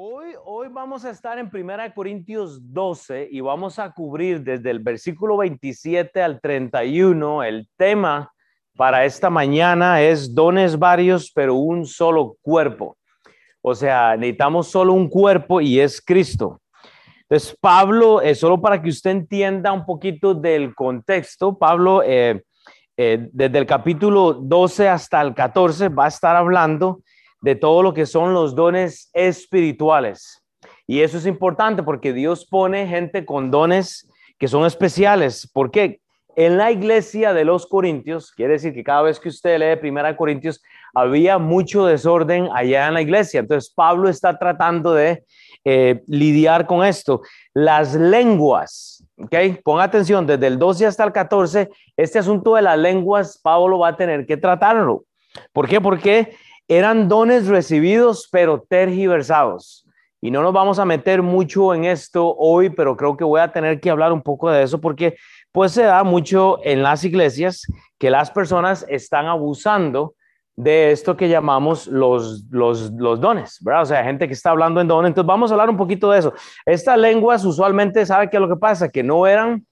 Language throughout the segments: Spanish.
Hoy, vamos a estar en 1 Corintios 12 y vamos a cubrir desde el versículo 27 al 31. El tema para esta mañana es dones varios, pero un solo cuerpo. O sea, necesitamos solo un cuerpo y es Cristo. Entonces, Pablo, eh, solo para que usted entienda un poquito del contexto, Pablo, eh, eh, desde el capítulo 12 hasta el 14, va a estar hablando de todo lo que son los dones espirituales. Y eso es importante porque Dios pone gente con dones que son especiales. porque En la iglesia de los Corintios, quiere decir que cada vez que usted lee Primera Corintios, había mucho desorden allá en la iglesia. Entonces Pablo está tratando de eh, lidiar con esto. Las lenguas, ¿ok? Pon atención, desde el 12 hasta el 14, este asunto de las lenguas, Pablo va a tener que tratarlo. ¿Por qué? Porque eran dones recibidos pero tergiversados. Y no nos vamos a meter mucho en esto hoy, pero creo que voy a tener que hablar un poco de eso porque pues se da mucho en las iglesias que las personas están abusando de esto que llamamos los, los, dones, ¿verdad? O sea, gente que está hablando en dones. Entonces vamos a hablar un poquito de eso. Estas lenguas usualmente, ¿sabe qué es lo que pasa? Que no eran,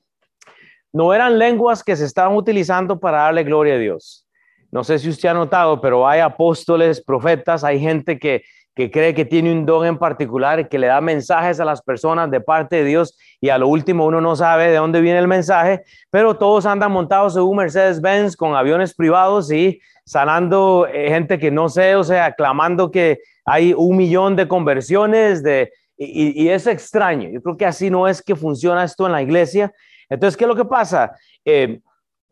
no eran lenguas que se estaban utilizando para darle gloria a Dios no sé si usted ha notado, pero hay apóstoles, profetas, hay gente que, cree que tiene un don en particular, que le da mensajes a las personas de parte de Dios y a lo último uno no sabe de dónde viene el mensaje, pero todos andan montados en un Mercedes-Benz con aviones privados y sanando eh, gente que no sé, o sea, clamando que hay un millón de conversiones de, y, es extraño. Yo creo que así no es que funciona esto en la iglesia. Entonces, ¿qué es lo que pasa? Eh,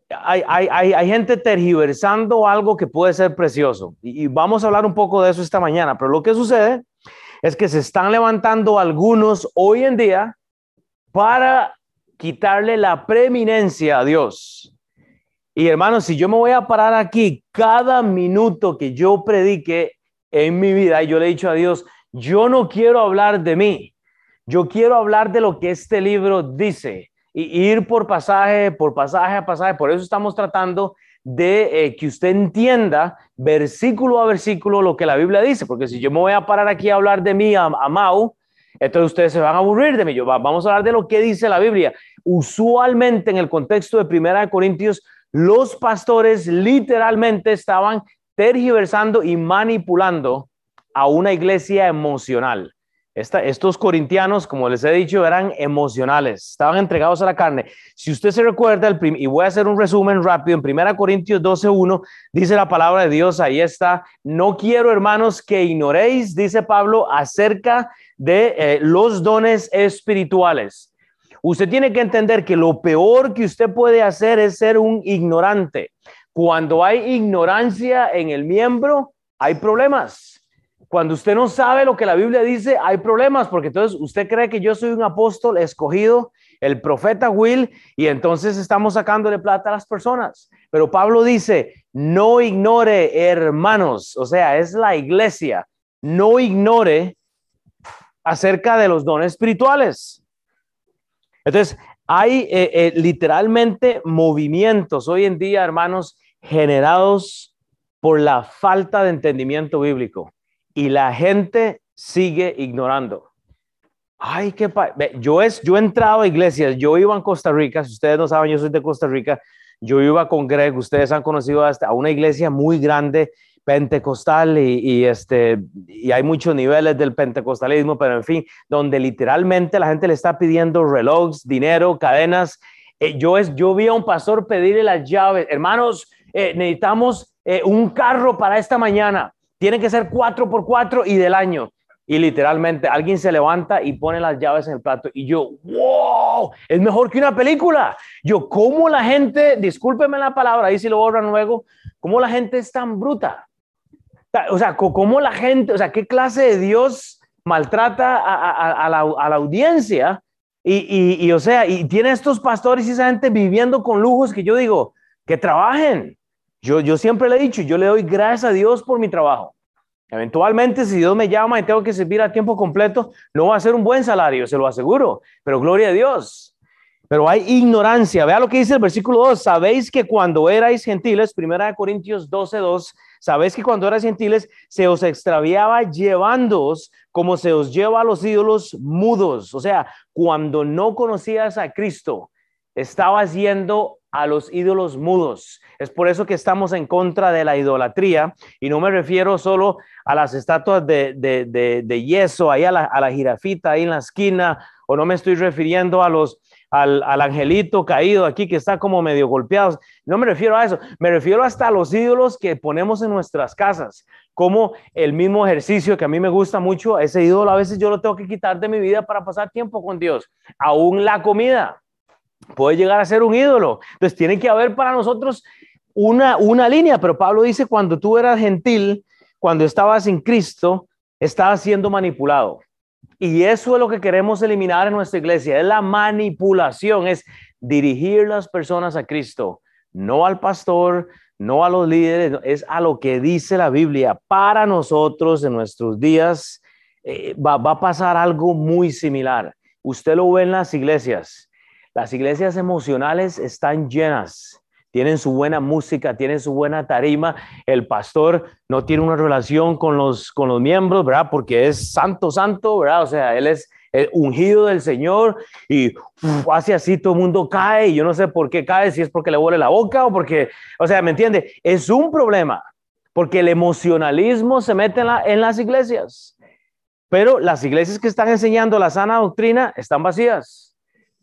hay, hay, hay, gente tergiversando algo que puede ser precioso. Y, vamos a hablar un poco de eso esta mañana. Pero lo que sucede es que se están levantando algunos hoy en día para quitarle la preeminencia a Dios. Y hermanos, si yo me voy a parar aquí cada minuto que yo predique en mi vida, y yo le he dicho a Dios, yo no quiero hablar de mí, yo quiero hablar de lo que este libro dice y ir por pasaje, por pasaje a pasaje. Por eso estamos tratando de eh, que usted entienda versículo a versículo lo que la Biblia dice, porque si yo me voy a parar aquí a hablar de mí, a, Mau, entonces ustedes se van a aburrir de mí. Yo, vamos a hablar de lo que dice la Biblia. Usualmente en el contexto de Primera de Corintios, los pastores literalmente estaban tergiversando y manipulando a una iglesia emocional estos corintianos, como les he dicho, eran emocionales, estaban entregados a la carne. Si usted se recuerda, el y voy a hacer un resumen rápido, en 1 Corintios 12.1 dice la palabra de Dios, ahí está, no quiero hermanos que ignoréis, dice Pablo, acerca de eh, los dones espirituales. Usted tiene que entender que lo peor que usted puede hacer es ser un ignorante. Cuando hay ignorancia en el miembro, hay problemas cuando usted no sabe lo que la Biblia dice, hay problemas, porque entonces usted cree que yo soy un apóstol escogido, el profeta Will, y entonces estamos sacándole plata a las personas. Pero Pablo dice, no ignore, hermanos, o sea, es la iglesia, no ignore acerca de los dones espirituales. Entonces, hay eh, eh, literalmente movimientos hoy en día, hermanos, generados por la falta de entendimiento bíblico y la gente sigue ignorando. Ay, qué yo es yo he entrado a iglesias, yo iba en Costa Rica, si ustedes no saben, yo soy de Costa Rica, yo iba con Greg, ustedes han conocido hasta a una iglesia muy grande pentecostal y, este y hay muchos niveles del pentecostalismo, pero en fin, donde literalmente la gente le está pidiendo relojes, dinero, cadenas. Eh, yo es yo vi a un pastor pedirle las llaves, hermanos, eh, necesitamos eh, un carro para esta mañana tiene que ser cuatro por cuatro y del año. Y literalmente alguien se levanta y pone las llaves en el plato. Y yo, wow, es mejor que una película. Yo, ¿cómo la gente, discúlpeme la palabra, ahí si lo borran luego, cómo la gente es tan bruta? O sea, ¿cómo la gente, o sea, qué clase de Dios maltrata a, la, audiencia? Y, y, o sea, y tiene estos pastores y esa gente viviendo con lujos que yo digo, que trabajen. Yo, siempre le he dicho, yo le doy gracias a Dios por mi trabajo. Eventualmente, si Dios me llama y tengo que servir a tiempo completo, no va a ser un buen salario, se lo aseguro, pero gloria a Dios. Pero hay ignorancia. Vea lo que dice el versículo 2. Sabéis que cuando erais gentiles, primera Corintios 12, 2, sabéis que cuando erais gentiles se os extraviaba llevándoos como se os lleva a los ídolos mudos. O sea, cuando no conocías a Cristo, estabas yendo a los ídolos mudos. Es por eso que estamos en contra de la idolatría y no me refiero solo a las estatuas de, de, yeso, ahí a la, a la jirafita ahí en la esquina, o no me estoy refiriendo a los al, angelito caído aquí que está como medio golpeado. No me refiero a eso, me refiero hasta a los ídolos que ponemos en nuestras casas, como el mismo ejercicio que a mí me gusta mucho, ese ídolo a veces yo lo tengo que quitar de mi vida para pasar tiempo con Dios. Aún la comida puede llegar a ser un ídolo. Entonces tiene que haber para nosotros una, una línea, pero Pablo dice, cuando tú eras gentil, cuando estabas en Cristo, estabas siendo manipulado. Y eso es lo que queremos eliminar en nuestra iglesia, es la manipulación, es dirigir las personas a Cristo, no al pastor, no a los líderes, es a lo que dice la Biblia. Para nosotros en nuestros días eh, va, va a pasar algo muy similar. Usted lo ve en las iglesias. Las iglesias emocionales están llenas tienen su buena música, tienen su buena tarima. El pastor no tiene una relación con los, con los miembros, ¿verdad? Porque es santo, santo, ¿verdad? O sea, él es ungido del Señor y hace así, todo el mundo cae y yo no sé por qué cae, si es porque le huele la boca o porque, o sea, ¿me entiende? Es un problema porque el emocionalismo se mete en las iglesias. Pero las iglesias que están enseñando la sana doctrina están vacías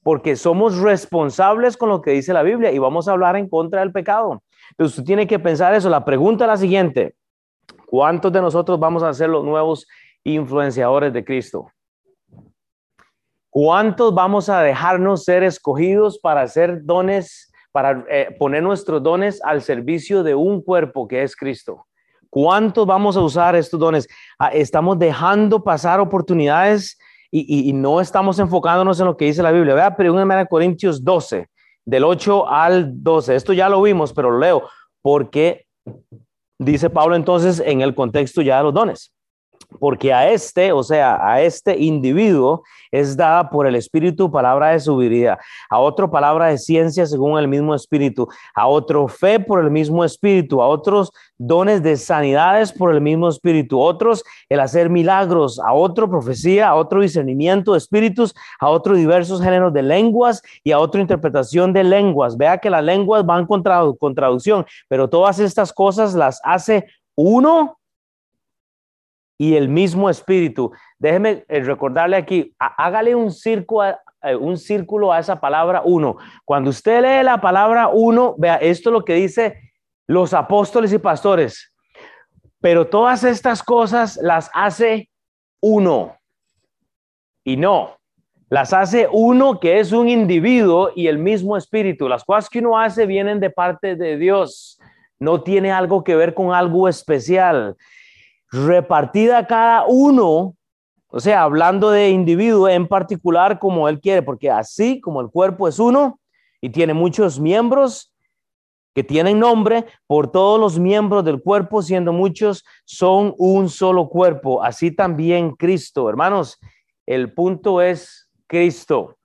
porque somos responsables con lo que dice la Biblia y vamos a hablar en contra del pecado. Entonces usted tiene que pensar eso. La pregunta es la siguiente. ¿Cuántos de nosotros vamos a ser los nuevos influenciadores de Cristo? ¿Cuántos vamos a dejarnos ser escogidos para hacer dones, para eh, poner nuestros dones al servicio de un cuerpo que es Cristo? ¿Cuántos vamos a usar estos dones? Ah, estamos dejando pasar oportunidades y, no estamos enfocándonos en lo que dice la Biblia. Vea, pero en Corintios 12, del 8 al 12. Esto ya lo vimos, pero lo leo porque dice Pablo entonces en el contexto ya de los dones porque a este, o sea, a este individuo es dada por el Espíritu palabra de sabiduría, a otro palabra de ciencia según el mismo Espíritu, a otro fe por el mismo Espíritu, a otros dones de sanidades por el mismo Espíritu, otros el hacer milagros, a otro profecía, a otro discernimiento de espíritus, a otro diversos géneros de lenguas y a otra interpretación de lenguas. Vea que las lenguas van con, con traducción, pero todas estas cosas las hace uno y el mismo espíritu. Déjeme eh, recordarle aquí, hágale un círculo, eh, un círculo a esa palabra uno. Cuando usted lee la palabra uno, vea, esto es lo que dice los apóstoles y pastores. Pero todas estas cosas las hace uno. Y no, las hace uno que es un individuo y el mismo espíritu. Las cosas que uno hace vienen de parte de Dios. No tiene algo que ver con algo especial repartida cada uno, o sea, hablando de individuo en particular como él quiere, porque así como el cuerpo es uno y tiene muchos miembros que tienen nombre, por todos los miembros del cuerpo, siendo muchos, son un solo cuerpo. Así también Cristo. Hermanos, el punto es Cristo.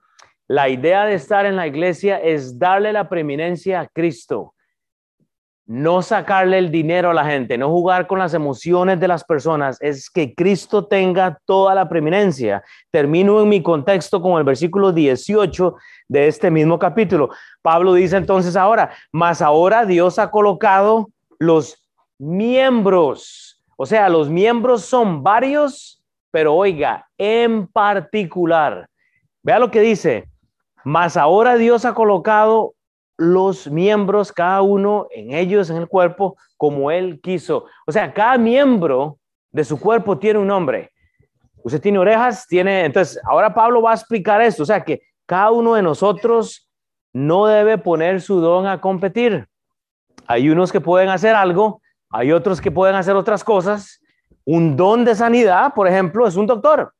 La idea de estar en la iglesia es darle la preeminencia a Cristo no sacarle el dinero a la gente, no jugar con las emociones de las personas, es que Cristo tenga toda la preeminencia. Termino en mi contexto con el versículo 18 de este mismo capítulo. Pablo dice entonces ahora, más ahora Dios ha colocado los miembros, o sea, los miembros son varios, pero oiga, en particular, vea lo que dice, más ahora Dios ha colocado los miembros, cada uno en ellos, en el cuerpo, como Él quiso. O sea, cada miembro de su cuerpo tiene un nombre. Usted tiene orejas, tiene... Entonces, ahora Pablo va a explicar esto. O sea, que cada uno de nosotros no debe poner su don a competir. Hay unos que pueden hacer algo, hay otros que pueden hacer otras cosas. Un don de sanidad, por ejemplo, es un doctor.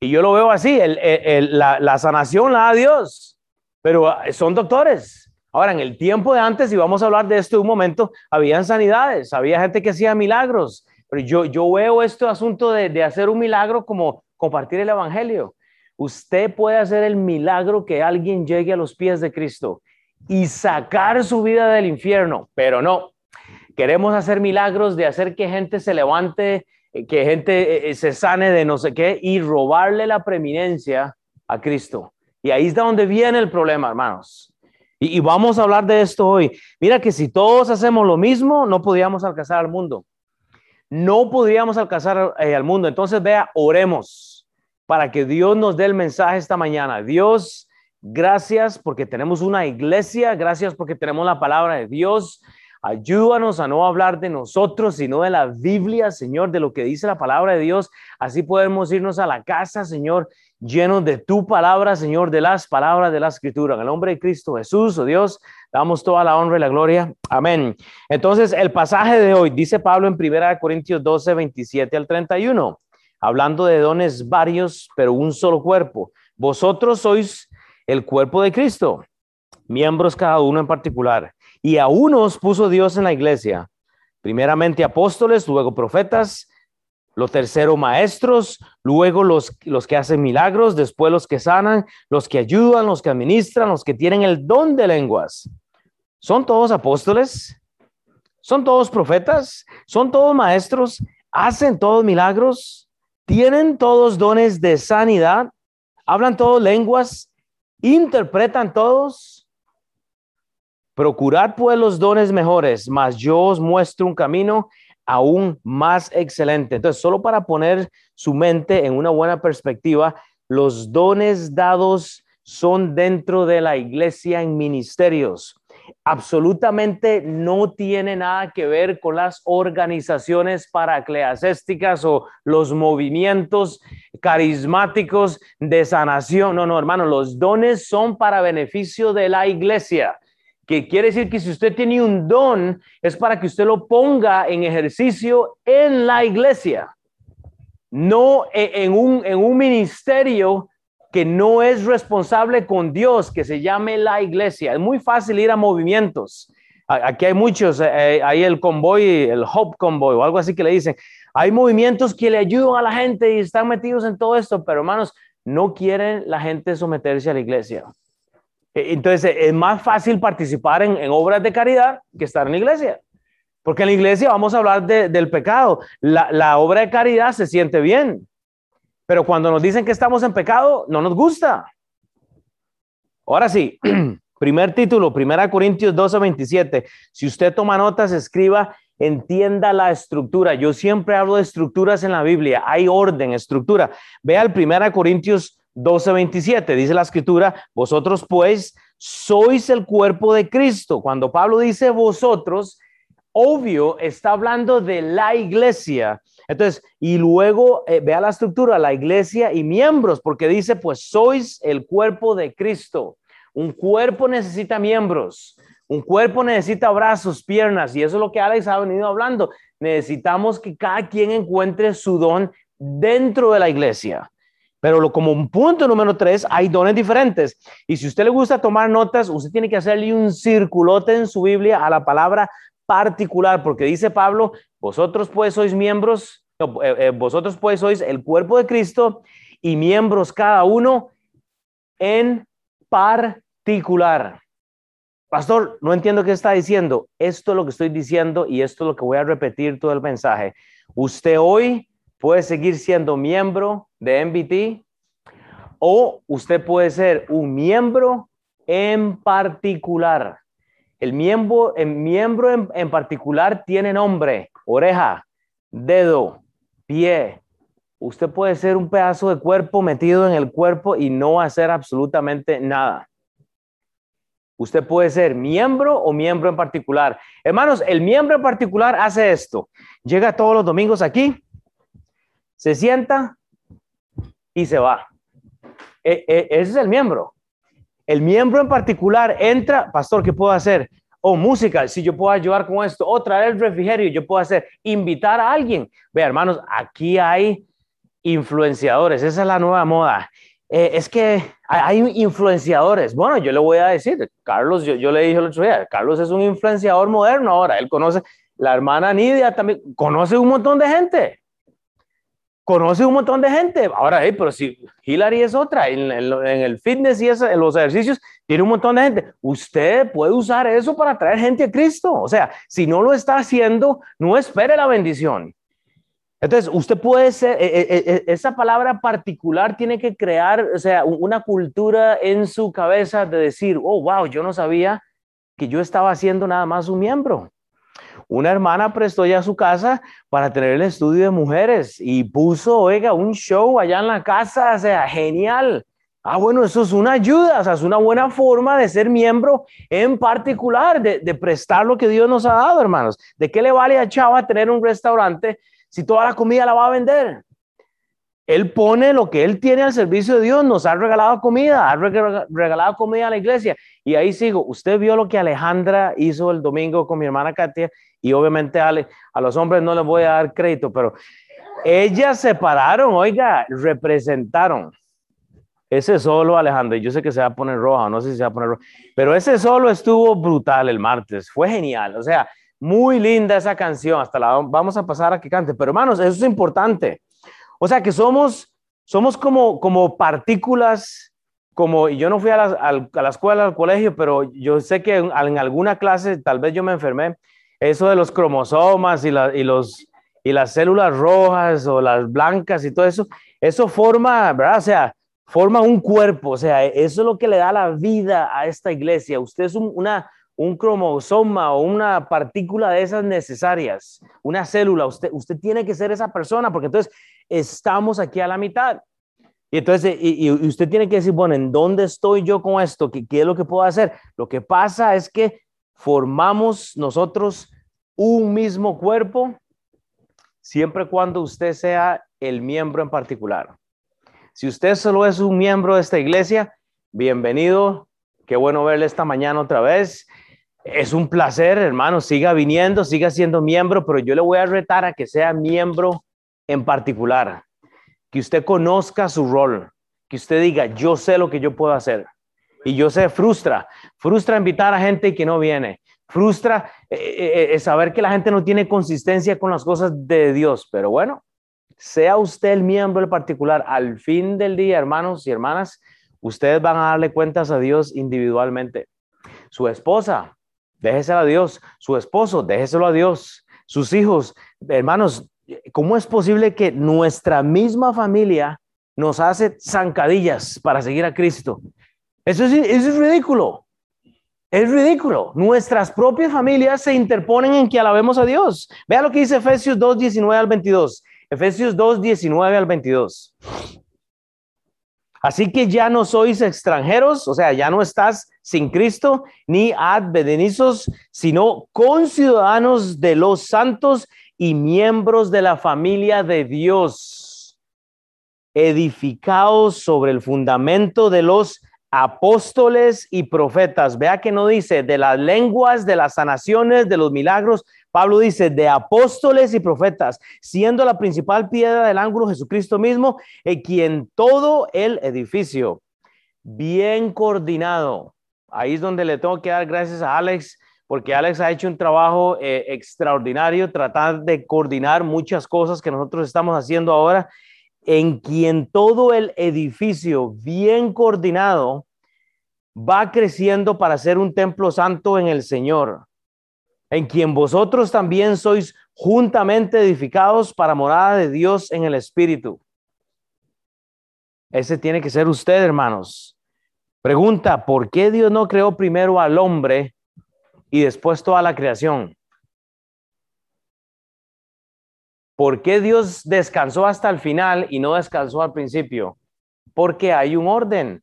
Y yo lo veo así, la, la sanación la da Dios, pero son doctores Ahora, en el tiempo de antes, y vamos a hablar de esto un momento, habían sanidades, había gente que hacía milagros, pero yo, yo veo este asunto de, de hacer un milagro como compartir el Evangelio. usted puede hacer el milagro que alguien llegue a los pies de Cristo y sacar su vida del infierno, pero no. Queremos hacer milagros de hacer que gente se levante, que gente eh, se sane de no sé qué y robarle la preeminencia a Cristo. Y ahí es donde viene el problema, hermanos. Y, vamos a hablar de esto hoy. Mira que si todos hacemos lo mismo, no podríamos alcanzar al mundo. No podríamos alcanzar eh, al mundo. Entonces, vea, oremos para que Dios nos dé el mensaje esta mañana. Dios, gracias porque tenemos una iglesia, gracias porque tenemos la palabra de Dios. Ayúdanos a no hablar de nosotros, sino de la Biblia, Señor, de lo que dice la palabra de Dios. Así podemos irnos a la casa, Señor, llenos de tu palabra, Señor, de las palabras de la Escritura. En el nombre de Cristo Jesús, oh Dios, damos toda la honra y la gloria. Amén. Entonces, el pasaje de hoy, dice Pablo en 1 Corintios 12, 27 al 31, hablando de dones varios, pero un solo cuerpo. Vosotros sois el cuerpo de Cristo, miembros cada uno en particular y a unos puso Dios en la iglesia, primeramente apóstoles, luego profetas, lo tercero maestros, luego los, los que hacen milagros, después los que sanan, los que ayudan, los que administran, los que tienen el don de lenguas. ¿Son todos apóstoles? ¿Son todos profetas? ¿Son todos maestros? ¿Hacen todos milagros? ¿Tienen todos dones de sanidad? ¿Hablan todos lenguas? ¿Interpretan todos? Procurad pues los dones mejores, mas yo os muestro un camino aún más excelente. Entonces, solo para poner su mente en una buena perspectiva, los dones dados son dentro de la iglesia en ministerios. Absolutamente no tiene nada que ver con las organizaciones paracleasésticas o los movimientos carismáticos de sanación. No, no, hermano, los dones son para beneficio de la iglesia que quiere decir que si usted tiene un don, es para que usted lo ponga en ejercicio en la iglesia, no e, en un, en un ministerio que no es responsable con Dios, que se llame la iglesia. Es muy fácil ir a movimientos. Aquí hay muchos, eh, eh, hay el convoy, el Hope Convoy o algo así que le dicen. Hay movimientos que le ayudan a la gente y están metidos en todo esto, pero hermanos, no quieren la gente someterse a la iglesia. E, entonces, es más fácil participar en, obras de caridad que estar en la iglesia. Porque en la iglesia vamos a hablar del pecado. La, obra de caridad se siente bien. Pero cuando nos dicen que estamos en pecado, no nos gusta. Ahora sí, primer título, 1 Corintios 12, 27. Si usted toma notas, escriba, entienda la estructura. Yo siempre hablo de estructuras en la Biblia. Hay orden, estructura. Vea el 1 Corintios 12:27 dice la escritura, vosotros pues sois el cuerpo de Cristo. Cuando Pablo dice vosotros, obvio, está hablando de la iglesia. Entonces, y luego eh, vea la estructura, la iglesia y miembros, porque dice, pues sois el cuerpo de Cristo. Un cuerpo necesita miembros, un cuerpo necesita brazos, piernas, y eso es lo que Alex ha venido hablando. Necesitamos que cada quien encuentre su don dentro de la iglesia. Pero como un punto número tres, hay dones diferentes. Y si usted le gusta tomar notas, usted tiene que hacerle un circulote en su Biblia a la palabra particular, porque dice Pablo, vosotros pues sois miembros, eh, eh, vosotros pues sois el cuerpo de Cristo y miembros cada uno en particular. Pastor, no entiendo qué está diciendo. Esto es lo que estoy diciendo y esto es lo que voy a repetir todo el mensaje. Usted hoy puede seguir siendo miembro de MBT o usted puede ser un miembro en particular. El miembro, el miembro en, en particular tiene nombre, oreja, dedo, pie. Usted puede ser un pedazo de cuerpo metido en el cuerpo y no hacer absolutamente nada. Usted puede ser miembro o miembro en particular. Hermanos, el miembro en particular hace esto. Llega todos los domingos aquí, se sienta y se va. E, e, ese es el miembro. El miembro en particular entra, pastor, ¿qué puedo hacer? O música, si yo puedo ayudar con esto, o traer el refrigerio, yo puedo hacer, invitar a alguien. Vea, hermanos, aquí hay influenciadores, esa es la nueva moda. Eh, es que hay influenciadores. Bueno, yo le voy a decir, Carlos, yo, yo le dije el otro día, Carlos es un influenciador moderno ahora, él conoce, la hermana Nidia también conoce un montón de gente. Conoce un montón de gente. Ahora, pero si Hillary es otra, en, el fitness y en los ejercicios, tiene un montón de gente. Usted puede usar eso para traer gente a Cristo. O sea, si no lo está haciendo, no espere la bendición. Entonces, usted puede ser, eh, eh, eh, esa palabra particular tiene que crear, o sea, una cultura en su cabeza de decir, oh, wow, yo no sabía que yo estaba haciendo nada más un miembro. Una hermana prestó ya su casa para tener el estudio de mujeres y puso, oiga, un show allá en la casa, o sea, genial. Ah, bueno, eso es una ayuda, o sea, es una buena forma de ser miembro en particular, de, de prestar lo que Dios nos ha dado, hermanos. ¿De qué le vale a Chava tener un restaurante si toda la comida la va a vender? Él pone lo que él tiene al servicio de Dios, nos ha regalado comida, ha regalado comida a la iglesia. Y ahí sigo, usted vio lo que Alejandra hizo el domingo con mi hermana Katia y obviamente a los hombres no les voy a dar crédito, pero ellas se pararon, oiga, representaron. Ese solo, Alejandra, yo sé que se va a poner roja, no sé si se va a poner roja, pero ese solo estuvo brutal el martes, fue genial, o sea, muy linda esa canción, hasta la vamos a pasar a que cante, pero hermanos, eso es importante. O sea que somos, somos como, como partículas, como, y yo no fui a la, a la escuela, al colegio, pero yo sé que en, alguna clase, tal vez yo me enfermé, eso de los cromosomas y, la, y, los, y las células rojas o las blancas y todo eso, eso forma, ¿verdad? O sea, forma un cuerpo, o sea, eso es lo que le da la vida a esta iglesia. Usted es una, un cromosoma o una partícula de esas necesarias, una célula, usted, usted tiene que ser esa persona, porque entonces estamos aquí a la mitad. Y entonces, y, usted tiene que decir, bueno, ¿en dónde estoy yo con esto? ¿Qué, ¿Qué es lo que puedo hacer? Lo que pasa es que formamos nosotros un mismo cuerpo siempre cuando usted sea el miembro en particular. Si usted solo es un miembro de esta iglesia, bienvenido. Qué bueno verle esta mañana otra vez. Es un placer, hermano, siga viniendo, siga siendo miembro, pero yo le voy a retar a que sea miembro en particular, que usted conozca su rol, que usted diga, yo sé lo que yo puedo hacer. Y yo sé, frustra, frustra invitar a gente que no viene, frustra eh, eh, eh, saber que la gente no tiene consistencia con las cosas de Dios, pero bueno, sea usted el miembro en particular, al fin del día, hermanos y hermanas, ustedes van a darle cuentas a Dios individualmente. Su esposa, déjeselo a Dios. Su esposo, déjeselo a Dios. Sus hijos, hermanos, ¿cómo es posible que nuestra misma familia nos hace zancadillas para seguir a Cristo? Eso es, eso es ridículo. Es ridículo. Nuestras propias familias se interponen en que alabemos a Dios. Vea lo que dice Efesios 2, 19 al 22. Efesios 2, 19 al 22. Así que ya no sois extranjeros, o sea, ya no estás sin Cristo, ni advenedizos, sino conciudadanos de los santos y miembros de la familia de Dios, edificados sobre el fundamento de los apóstoles y profetas. Vea que no dice de las lenguas, de las sanaciones, de los milagros, Pablo dice, de apóstoles y profetas, siendo la principal piedra del ángulo Jesucristo mismo, en quien todo el edificio, bien coordinado, ahí es donde le tengo que dar gracias a Alex, porque Alex ha hecho un trabajo eh, extraordinario, tratar de coordinar muchas cosas que nosotros estamos haciendo ahora, en quien todo el edificio, bien coordinado, va creciendo para ser un templo santo en el Señor en quien vosotros también sois juntamente edificados para morada de Dios en el Espíritu. Ese tiene que ser usted, hermanos. Pregunta, ¿por qué Dios no creó primero al hombre y después toda la creación? ¿Por qué Dios descansó hasta el final y no descansó al principio? Porque hay un orden.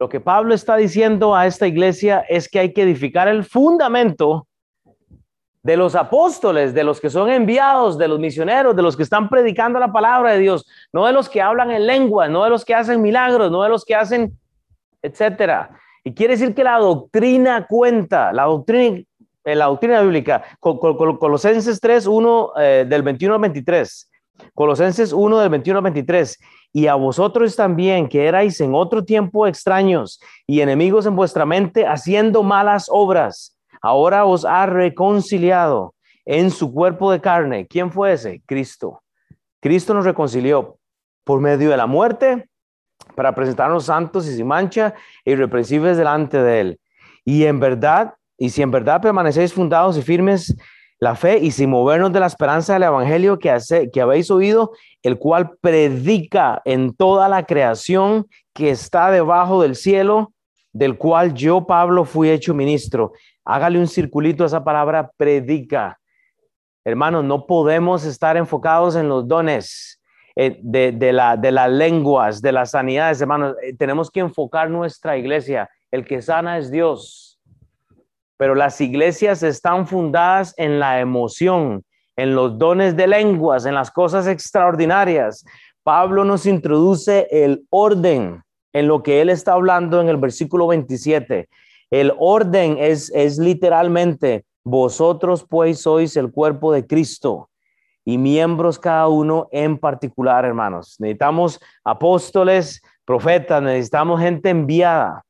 Lo que Pablo está diciendo a esta iglesia es que hay que edificar el fundamento de los apóstoles, de los que son enviados, de los misioneros, de los que están predicando la palabra de Dios, no de los que hablan en lengua, no de los que hacen milagros, no de los que hacen, etcétera. Y quiere decir que la doctrina cuenta, la doctrina, en la doctrina bíblica, Colosenses 3, 1 eh, del 21 al 23, Colosenses 1 del 21 al 23, y a vosotros también que erais en otro tiempo extraños y enemigos en vuestra mente, haciendo malas obras ahora os ha reconciliado en su cuerpo de carne. ¿Quién fue ese? Cristo. Cristo nos reconcilió por medio de la muerte para presentarnos santos y sin mancha irreprensibles delante de Él. Y en verdad, y si en verdad permanecéis fundados y firmes la fe y sin movernos de la esperanza del Evangelio que, hace, que habéis oído, el cual predica en toda la creación que está debajo del cielo, del cual yo, Pablo, fui hecho ministro. Hágale un circulito a esa palabra, predica. Hermanos, no podemos estar enfocados en los dones eh, de, la, de las lenguas, de las sanidades, hermanos. Eh, tenemos que enfocar nuestra iglesia. El que sana es Dios. Pero las iglesias están fundadas en la emoción, en los dones de lenguas, en las cosas extraordinarias. Pablo nos introduce el orden en lo que él está hablando en el versículo 27. El orden es, es literalmente, vosotros pues sois el cuerpo de Cristo y miembros cada uno en particular, hermanos. Necesitamos apóstoles, profetas, necesitamos gente enviada.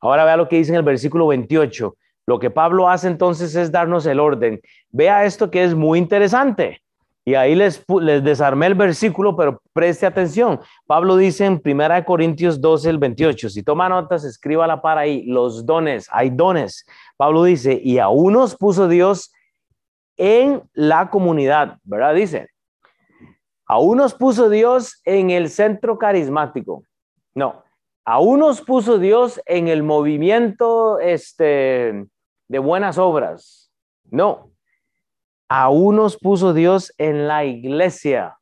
Ahora vea lo que dice en el versículo 28. Lo que Pablo hace entonces es darnos el orden. Vea esto que es muy interesante. Y ahí les, les desarmé el versículo, pero preste atención. Pablo dice en 1 Corintios 12, el 28, si toma notas, escríbala para ahí, los dones, hay dones. Pablo dice, y a unos puso Dios en la comunidad, ¿verdad? Dice, a unos puso Dios en el centro carismático. No, a unos puso Dios en el movimiento este, de buenas obras. No, a unos puso Dios en la iglesia.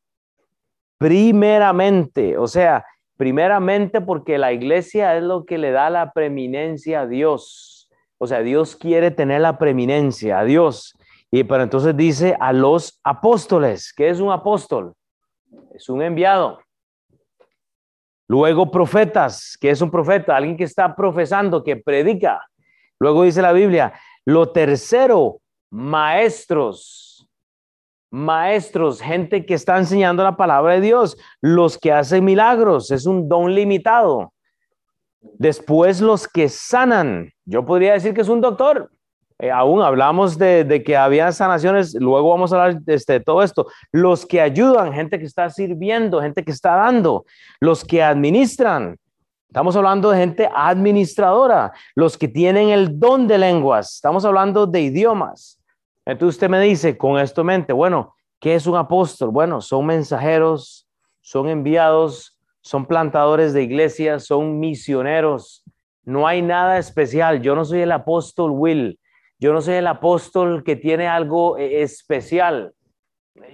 Primeramente, o sea, primeramente porque la iglesia es lo que le da la preeminencia a Dios. O sea, Dios quiere tener la preeminencia a Dios. Y pero entonces dice a los apóstoles, ¿qué es un apóstol? Es un enviado. Luego profetas, ¿qué es un profeta? Alguien que está profesando, que predica. Luego dice la Biblia, lo tercero, maestros. Maestros, gente que está enseñando la palabra de Dios, los que hacen milagros, es un don limitado. Después los que sanan, yo podría decir que es un doctor, eh, aún hablamos de, que había sanaciones, luego vamos a hablar de, este, todo esto. Los que ayudan, gente que está sirviendo, gente que está dando, los que administran. Estamos hablando de gente administradora, los que tienen el don de lenguas. Estamos hablando de idiomas. Entonces usted me dice, con esto mente, bueno, ¿qué es un apóstol? Bueno, son mensajeros, son enviados, son plantadores de iglesias, son misioneros. No hay nada especial. Yo no soy el apóstol Will. Yo no soy el apóstol que tiene algo eh, especial.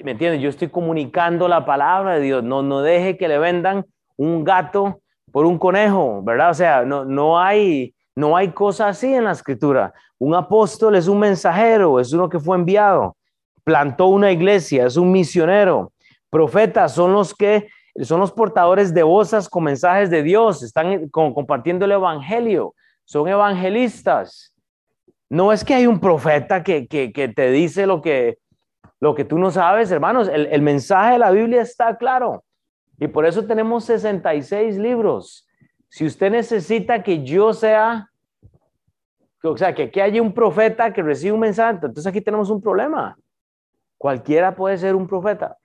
¿Me entiendes? Yo estoy comunicando la palabra de Dios. No, no deje que le vendan un gato por un conejo, ¿verdad? O sea, no, no, hay, no hay cosa así en la escritura. Un apóstol es un mensajero, es uno que fue enviado, plantó una iglesia, es un misionero. Profetas son los que son los portadores de voces con mensajes de Dios, están compartiendo el evangelio, son evangelistas. No es que hay un profeta que, te dice lo que, lo que tú no sabes, hermanos. El, el, mensaje de la Biblia está claro. Y por eso tenemos 66 libros. Si usted necesita que yo sea, o sea, que aquí haya un profeta que recibe un mensaje, entonces aquí tenemos un problema. Cualquiera puede ser un profeta.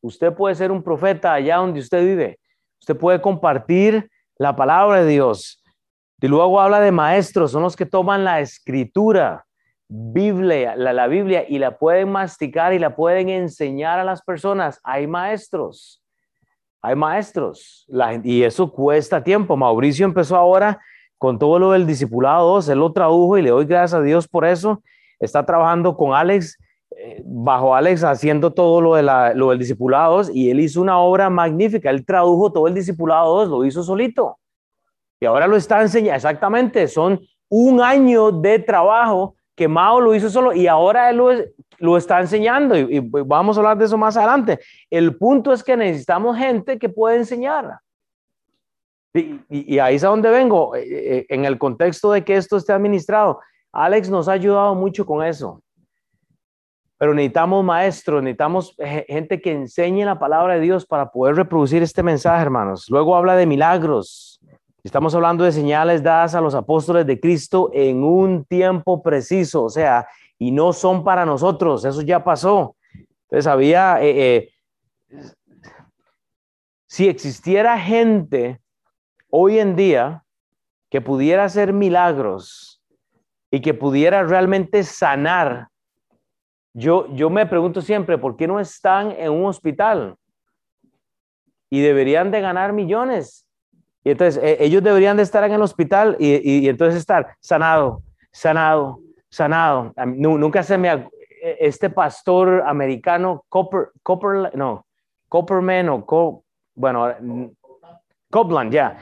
Usted puede ser un profeta allá donde usted vive. Usted puede compartir la palabra de Dios. Y luego habla de maestros, son los que toman la escritura, Biblia, la, Biblia y la pueden masticar y la pueden enseñar a las personas. Hay maestros, hay maestros, y eso cuesta tiempo. Mauricio empezó ahora con todo lo del discipulado 2, él lo tradujo y le doy gracias a Dios por eso. Está trabajando con Alex, eh, bajo Alex, haciendo todo lo, de la, lo del discipulado 2 y él hizo una obra magnífica. Él tradujo todo el discipulado 2, lo hizo solito. Y ahora lo está enseñando, exactamente, son un año de trabajo que Mao lo hizo solo y ahora él lo, está enseñando y, vamos a hablar de eso más adelante. El punto es que necesitamos gente que pueda enseñar. Y, y, ahí es a donde vengo, eh, eh, en el contexto de que esto esté administrado. Alex nos ha ayudado mucho con eso. Pero necesitamos maestros, necesitamos gente que enseñe la palabra de Dios para poder reproducir este mensaje, hermanos. Luego habla de milagros. Estamos hablando de señales dadas a los apóstoles de Cristo en un tiempo preciso, o sea, y no son para nosotros, eso ya pasó. Entonces había, eh, eh, si existiera gente hoy en día que pudiera hacer milagros y que pudiera realmente sanar, yo, yo me pregunto siempre, ¿por qué no están en un hospital? Y deberían de ganar millones. Y entonces eh, ellos deberían de estar en el hospital y, y, entonces estar sanado, sanado, sanado. Nunca se me este pastor americano, Copper, Copper, no, Copperman o bueno, Copland, ya,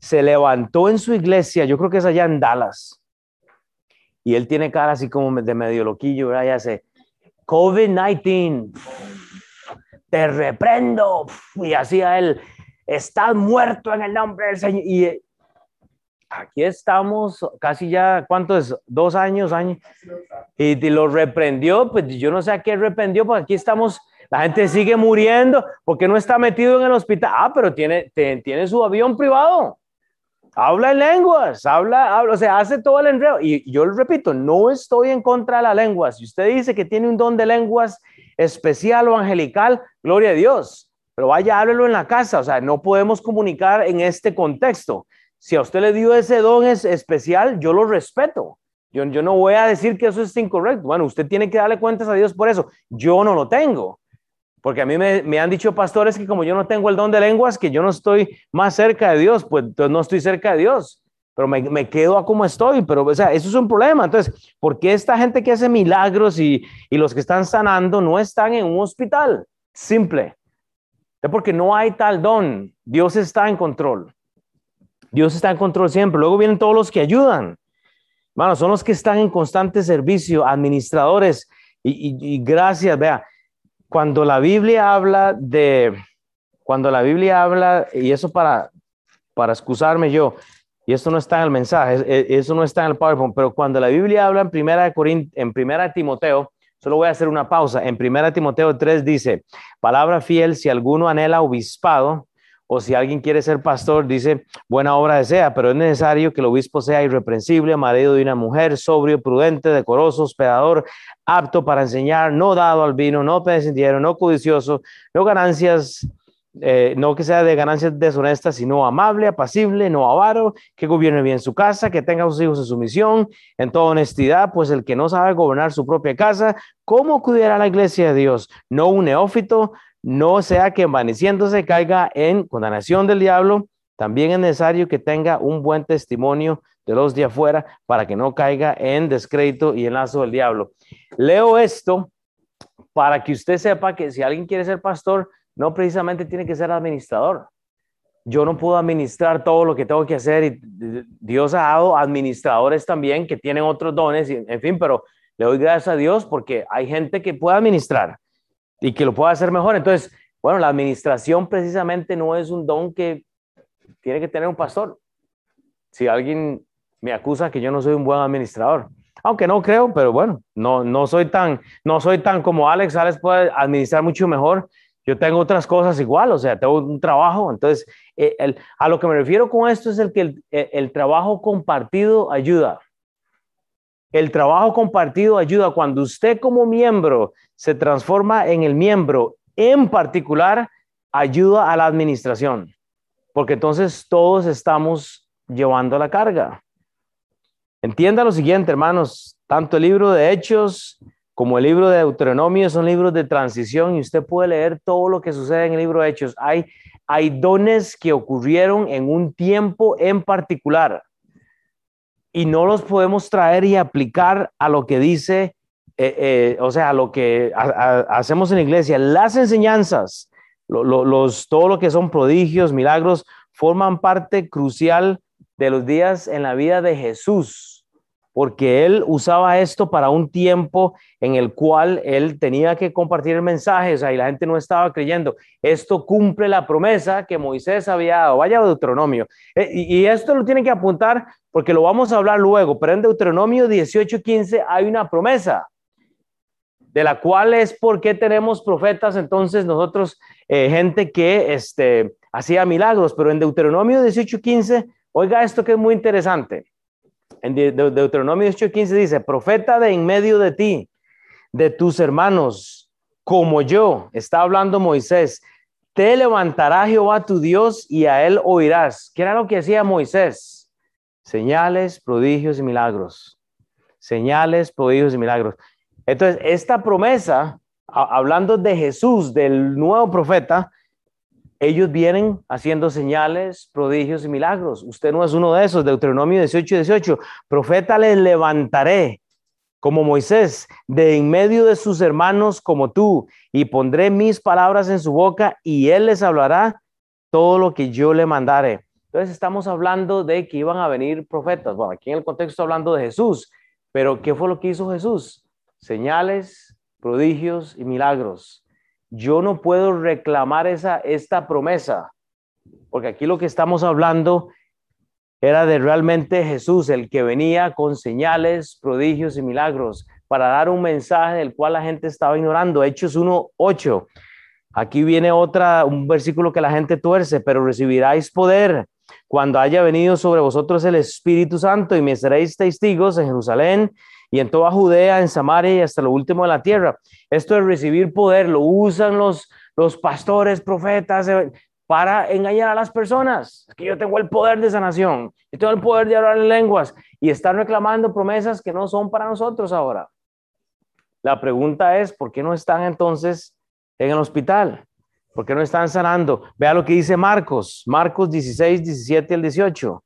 se levantó en su iglesia, yo creo que es allá en Dallas, y él tiene cara así como de medio loquillo, ¿verdad? Ya sé, COVID-19, te reprendo, y hacía él, estás muerto en el nombre del Señor, y aquí estamos, casi ya, ¿cuánto es? Dos años, años. Y, lo reprendió, pues yo no sé a qué reprendió, porque aquí estamos, la gente sigue muriendo, porque no está metido en el hospital. Ah, pero tiene, tiene su avión privado. Habla en lenguas, habla, habla, o sea, hace todo el enredo. Y yo le repito, no estoy en contra de la lengua. Si usted dice que tiene un don de lenguas especial o angelical, gloria a Dios. Pero vaya, háblelo en la casa. O sea, no podemos comunicar en este contexto. Si a usted le dio ese don es especial, yo lo respeto. Yo, yo no voy a decir que eso es incorrecto. Bueno, usted tiene que darle cuentas a Dios por eso. Yo no lo tengo. Porque a mí me, han dicho pastores que como yo no tengo el don de lenguas, que yo no estoy más cerca de Dios, pues no estoy cerca de Dios. Pero me, me, quedo a como estoy. Pero, o sea, eso es un problema. Entonces, ¿por qué esta gente que hace milagros y, y los que están sanando no están en un hospital? Simple. Porque no hay tal don. Dios está en control. Dios está en control siempre. Luego vienen todos los que ayudan. Bueno, son los que están en constante servicio, administradores. Y, gracias, vea, cuando la Biblia habla de, cuando la Biblia habla, y eso para, para excusarme yo, y esto no está en el mensaje, eso no está en el PowerPoint, pero cuando la Biblia habla en primera, en primera Timoteo, solo voy a hacer una pausa. En primera Timoteo 3 dice, palabra fiel, si alguno anhela obispado, o si alguien quiere ser pastor, dice, buena obra desea, pero es necesario que el obispo sea irreprensible, marido de una mujer, sobrio, prudente, decoroso, hospedador, apto para enseñar, no dado al vino, no pendiente, no codicioso, no ganancias, eh, no que sea de ganancias deshonestas, sino amable, apacible, no avaro, que gobierne bien su casa, que tenga a sus hijos en sumisión, en toda honestidad, pues el que no sabe gobernar su propia casa, ¿cómo cuidará la iglesia de Dios? No un neófito, no sea que envaneciéndose caiga en condenación del diablo, también es necesario que tenga un buen testimonio de los de afuera para que no caiga en descrédito y en lazo del diablo. Leo esto para que usted sepa que si alguien quiere ser pastor, no precisamente tiene que ser administrador. Yo no puedo administrar todo lo que tengo que hacer y Dios ha dado administradores también que tienen otros dones, en fin, pero le doy gracias a Dios porque hay gente que puede administrar y que lo pueda hacer mejor. Entonces, bueno, la administración precisamente no es un don que tiene que tener un pastor. Si alguien me acusa que yo no soy un buen administrador, aunque no creo, pero bueno, no, no soy tan, no soy tan como Alex. Alex puede administrar mucho mejor. Yo tengo otras cosas igual, o sea, tengo un trabajo. Entonces, eh, a lo que me refiero con esto es el que el, el trabajo compartido ayuda. El trabajo compartido ayuda cuando usted como miembro se transforma en el miembro, en particular, ayuda a la administración, porque entonces todos estamos llevando la carga. Entienda lo siguiente, hermanos, tanto el libro de Hechos como el libro de Deuteronomio son libros de transición y usted puede leer todo lo que sucede en el libro de Hechos. Hay, hay dones que ocurrieron en un tiempo en particular y no los podemos traer y aplicar a lo que dice, eh, eh, o sea, a lo que hacemos en la iglesia. Las enseñanzas, los, todo lo que son prodigios, milagros, forman parte crucial de los días en la vida de Jesús porque él usaba esto para un tiempo en el cual él tenía que compartir el mensaje, o sea, y la gente no estaba creyendo. Esto cumple la promesa que Moisés había dado. Vaya Deuteronomio. Eh, y, esto lo tienen que apuntar porque lo vamos a hablar luego, pero en Deuteronomio 18:15 hay una promesa de la cual es por qué tenemos profetas entonces nosotros, eh, gente que este, hacía milagros, pero en Deuteronomio 18:15, oiga esto que es muy interesante. En Deuteronomio 8:15 dice, profeta de en medio de ti, de tus hermanos, como yo, está hablando Moisés, te levantará Jehová tu Dios y a él oirás. ¿Qué era lo que hacía Moisés? Señales, prodigios y milagros. Señales, prodigios y milagros. Entonces, esta promesa, hablando de Jesús, del nuevo profeta, ellos vienen haciendo señales, prodigios y milagros. Usted no es uno de esos. Deuteronomio 18 y 18. Profeta les levantaré como Moisés, de en medio de sus hermanos como tú, y pondré mis palabras en su boca y él les hablará todo lo que yo le mandare. Entonces estamos hablando de que iban a venir profetas. Bueno, aquí en el contexto hablando de Jesús, pero ¿qué fue lo que hizo Jesús? Señales, prodigios y milagros. Yo no puedo reclamar esa, esta promesa, porque aquí lo que estamos hablando era de realmente Jesús, el que venía con señales, prodigios y milagros para dar un mensaje del cual la gente estaba ignorando. Hechos 1.8. Aquí viene otra, un versículo que la gente tuerce, pero recibiráis poder cuando haya venido sobre vosotros el Espíritu Santo y me seréis testigos en Jerusalén y en toda Judea, en Samaria y hasta lo último de la tierra. Esto es recibir poder, lo usan los, los pastores, profetas, para engañar a las personas. que yo tengo el poder de sanación, yo tengo el poder de hablar en lenguas y están reclamando promesas que no son para nosotros ahora. La pregunta es, ¿por qué no están entonces en el hospital? ¿Por qué no están sanando? Vea lo que dice Marcos, Marcos 16, 17 al 18.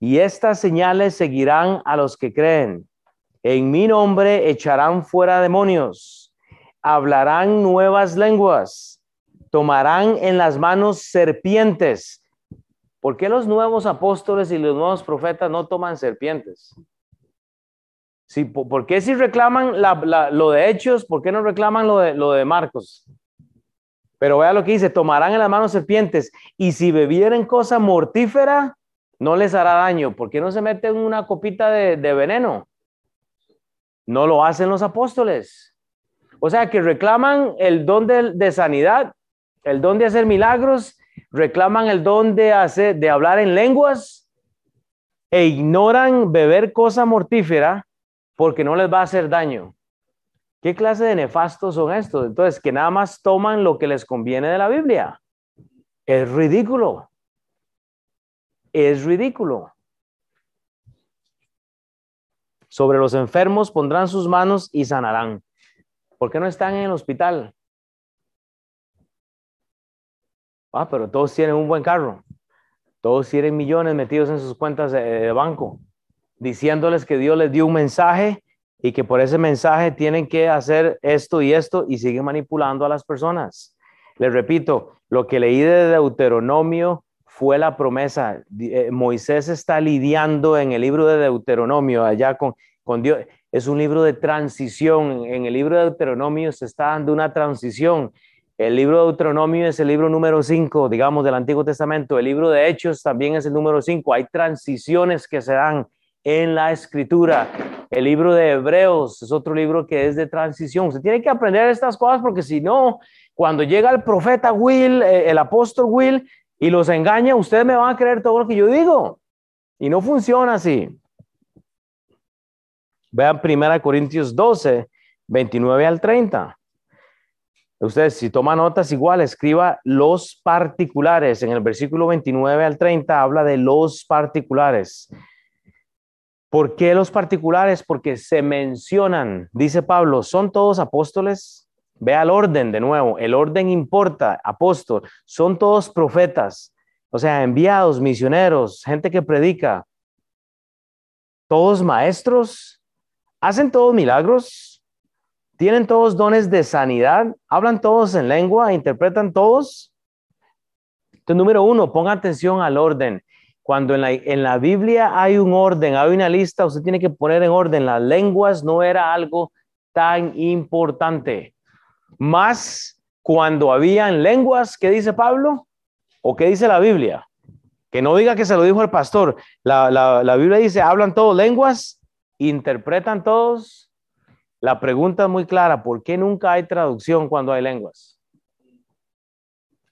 Y estas señales seguirán a los que creen. En mi nombre echarán fuera demonios, hablarán nuevas lenguas tomarán en las manos serpientes. ¿Por qué los nuevos apóstoles y los nuevos profetas no toman serpientes? Sí, ¿Por qué si reclaman lo de Hechos, por qué no reclaman lo de, Marcos? Pero vea lo que dice, tomarán en las manos serpientes y si bebieren cosa mortífera, no les hará daño. ¿Por qué no se meten una copita de, veneno? No lo hacen los apóstoles. O sea, que reclaman el don de sanidad el don de hacer milagros, reclaman el don de, hacer, de hablar en lenguas e ignoran beber cosa mortífera porque no les va a hacer daño. ¿Qué clase de nefastos son estos? Entonces, que nada más toman lo que les conviene de la Biblia. Es ridículo. Es ridículo. Sobre los enfermos pondrán sus manos y sanarán. ¿Por qué no están en el hospital? Ah, pero todos tienen un buen carro. Todos tienen millones metidos en sus cuentas de, banco, diciéndoles que Dios les dio un mensaje y que por ese mensaje tienen que hacer esto y esto y siguen manipulando a las personas. Les repito, lo que leí de Deuteronomio fue la promesa. Eh, Moisés está lidiando en el libro de Deuteronomio allá con, con Dios. Es un libro de transición. En el libro de Deuteronomio se está dando una transición el libro de Deuteronomio es el libro número 5, digamos, del Antiguo Testamento. El libro de Hechos también es el número 5. Hay transiciones que se dan en la escritura. El libro de Hebreos es otro libro que es de transición. Se tiene que aprender estas cosas porque si no, cuando llega el profeta Will, eh, el apóstol Will, y los engaña, ustedes me van a creer todo lo que yo digo. Y no funciona así. Vean 1 Corintios 12, 29 al 30. Ustedes, si toman notas, igual escriba los particulares. En el versículo 29 al 30 habla de los particulares. ¿Por qué los particulares? Porque se mencionan, dice Pablo, ¿son todos apóstoles? Vea el orden de nuevo, el orden importa, apóstol, son todos profetas, o sea, enviados, misioneros, gente que predica, todos maestros, hacen todos milagros, ¿Tienen todos dones de sanidad? ¿Hablan todos en lengua? ¿Interpretan todos? Entonces, número uno, ponga atención al orden. Cuando en la, en la Biblia hay un orden, hay una lista, usted tiene que poner en orden. Las lenguas no era algo tan importante. Más cuando habían lenguas, ¿qué dice Pablo? ¿O qué dice la Biblia? Que no diga que se lo dijo el pastor. La, la, la Biblia dice, hablan todos lenguas, interpretan todos la pregunta es muy clara, ¿por qué nunca hay traducción cuando hay lenguas?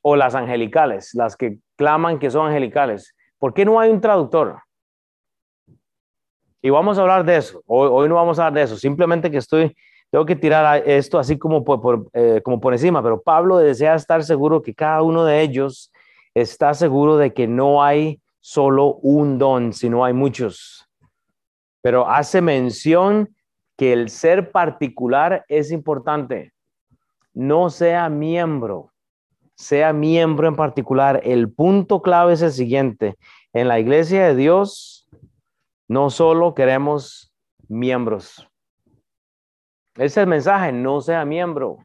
O las angelicales, las que claman que son angelicales. ¿Por qué no hay un traductor? Y vamos a hablar de eso. Hoy, no vamos a hablar de eso. Simplemente que estoy tengo que tirar esto así como por, eh, como por encima, pero Pablo desea estar seguro que cada uno de ellos está seguro de que no hay solo un don, sino hay muchos. Pero hace mención que el ser particular es importante. No sea miembro, sea miembro en particular. El punto clave es el siguiente. En la iglesia de Dios, no solo queremos miembros. Ese es el mensaje, no sea miembro.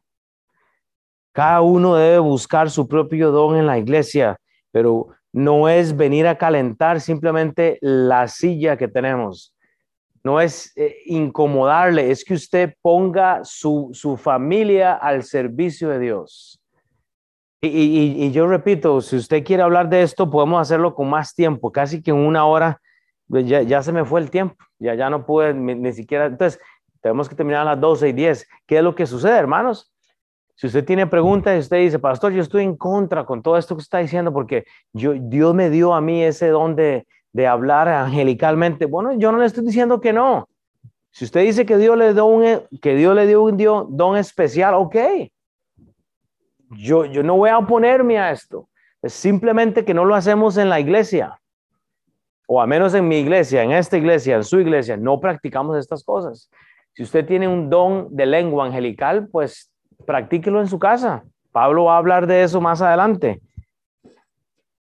Cada uno debe buscar su propio don en la iglesia, pero no es venir a calentar simplemente la silla que tenemos. No es eh, incomodarle, es que usted ponga su, familia al servicio de Dios. Y, yo repito, si usted quiere hablar de esto, podemos hacerlo con más tiempo, casi que en una hora, pues ya, ya se me fue el tiempo, ya, ya no pude ni, siquiera. Entonces, tenemos que terminar a las 12 y 10. ¿Qué es lo que sucede, hermanos? Si usted tiene preguntas y usted dice, pastor, yo estoy en contra con todo esto que está diciendo porque yo, Dios me dio a mí ese don de, de hablar angelicalmente. Bueno, yo no le estoy diciendo que no. Si usted dice que Dios le dio un, que Dios le dio un don especial, ok. Yo, yo no voy a oponerme a esto. Es simplemente que no lo hacemos en la iglesia. O a menos en mi iglesia, en esta iglesia, en su iglesia, no practicamos estas cosas. Si usted tiene un don de lengua angelical, pues practíquelo en su casa. Pablo va a hablar de eso más adelante.